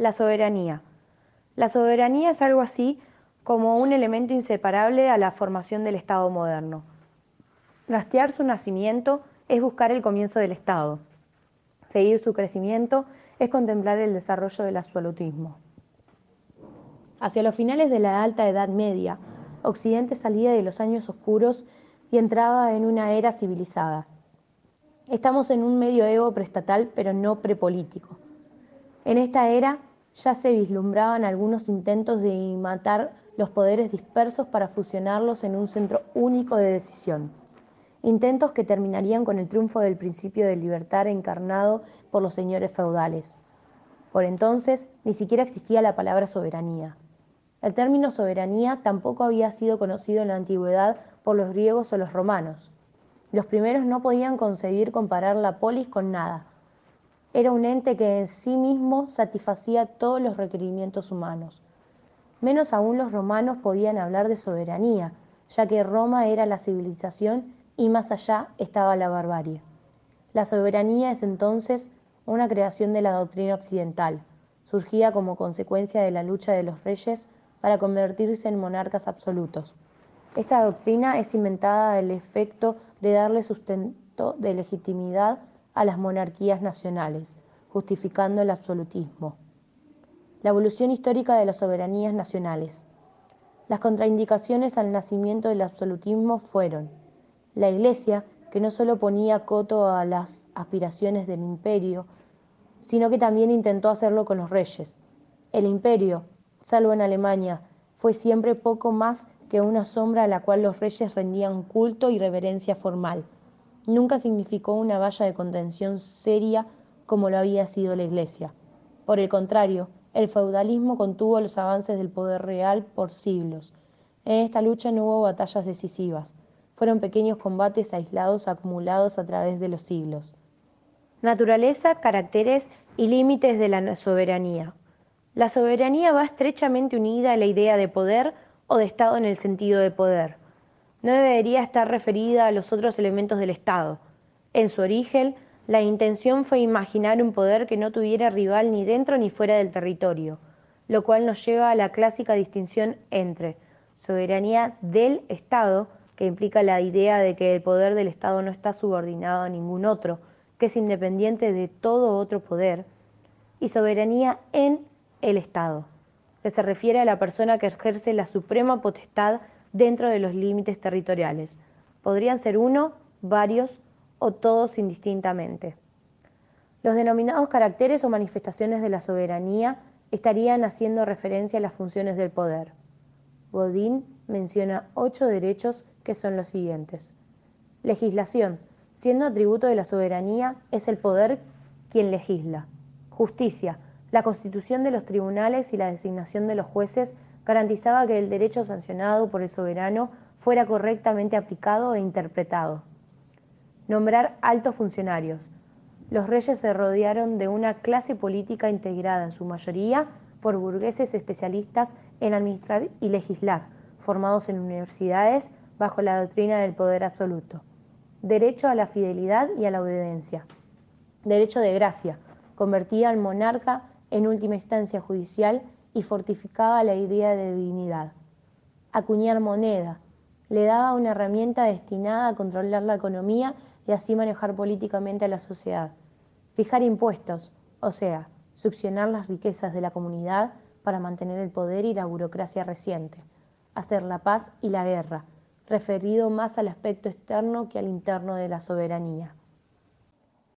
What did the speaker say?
La soberanía. La soberanía es algo así como un elemento inseparable a la formación del Estado moderno. Rastrear su nacimiento es buscar el comienzo del Estado. Seguir su crecimiento es contemplar el desarrollo del absolutismo. Hacia los finales de la Alta Edad Media, Occidente salía de los años oscuros y entraba en una era civilizada. Estamos en un medioevo preestatal, pero no prepolítico. En esta era ya se vislumbraban algunos intentos de matar los poderes dispersos para fusionarlos en un centro único de decisión. Intentos que terminarían con el triunfo del principio de libertad encarnado por los señores feudales. Por entonces ni siquiera existía la palabra soberanía. El término soberanía tampoco había sido conocido en la antigüedad por los griegos o los romanos. Los primeros no podían concebir comparar la polis con nada. Era un ente que en sí mismo satisfacía todos los requerimientos humanos. Menos aún los romanos podían hablar de soberanía, ya que Roma era la civilización y más allá estaba la barbarie. La soberanía es entonces una creación de la doctrina occidental, surgida como consecuencia de la lucha de los reyes para convertirse en monarcas absolutos. Esta doctrina es inventada al efecto de darle sustento de legitimidad a las monarquías nacionales, justificando el absolutismo. La evolución histórica de las soberanías nacionales. Las contraindicaciones al nacimiento del absolutismo fueron la Iglesia, que no solo ponía coto a las aspiraciones del imperio, sino que también intentó hacerlo con los reyes. El imperio, salvo en Alemania, fue siempre poco más que una sombra a la cual los reyes rendían culto y reverencia formal. Nunca significó una valla de contención seria como lo había sido la Iglesia. Por el contrario, el feudalismo contuvo los avances del poder real por siglos. En esta lucha no hubo batallas decisivas. Fueron pequeños combates aislados acumulados a través de los siglos. Naturaleza, caracteres y límites de la soberanía. La soberanía va estrechamente unida a la idea de poder o de Estado en el sentido de poder. No debería estar referida a los otros elementos del Estado. En su origen, la intención fue imaginar un poder que no tuviera rival ni dentro ni fuera del territorio, lo cual nos lleva a la clásica distinción entre soberanía del Estado, que implica la idea de que el poder del Estado no está subordinado a ningún otro, que es independiente de todo otro poder, y soberanía en el Estado, que se refiere a la persona que ejerce la suprema potestad dentro de los límites territoriales. Podrían ser uno, varios o todos indistintamente. Los denominados caracteres o manifestaciones de la soberanía estarían haciendo referencia a las funciones del poder. Bodin menciona ocho derechos que son los siguientes. Legislación. Siendo atributo de la soberanía, es el poder quien legisla. Justicia la constitución de los tribunales y la designación de los jueces garantizaba que el derecho sancionado por el soberano fuera correctamente aplicado e interpretado. Nombrar altos funcionarios. Los reyes se rodearon de una clase política integrada en su mayoría por burgueses especialistas en administrar y legislar, formados en universidades bajo la doctrina del poder absoluto. Derecho a la fidelidad y a la obediencia. Derecho de gracia. Convertía al monarca en última instancia judicial y fortificaba la idea de divinidad. Acuñar moneda le daba una herramienta destinada a controlar la economía y así manejar políticamente a la sociedad. Fijar impuestos, o sea, succionar las riquezas de la comunidad para mantener el poder y la burocracia reciente. Hacer la paz y la guerra, referido más al aspecto externo que al interno de la soberanía.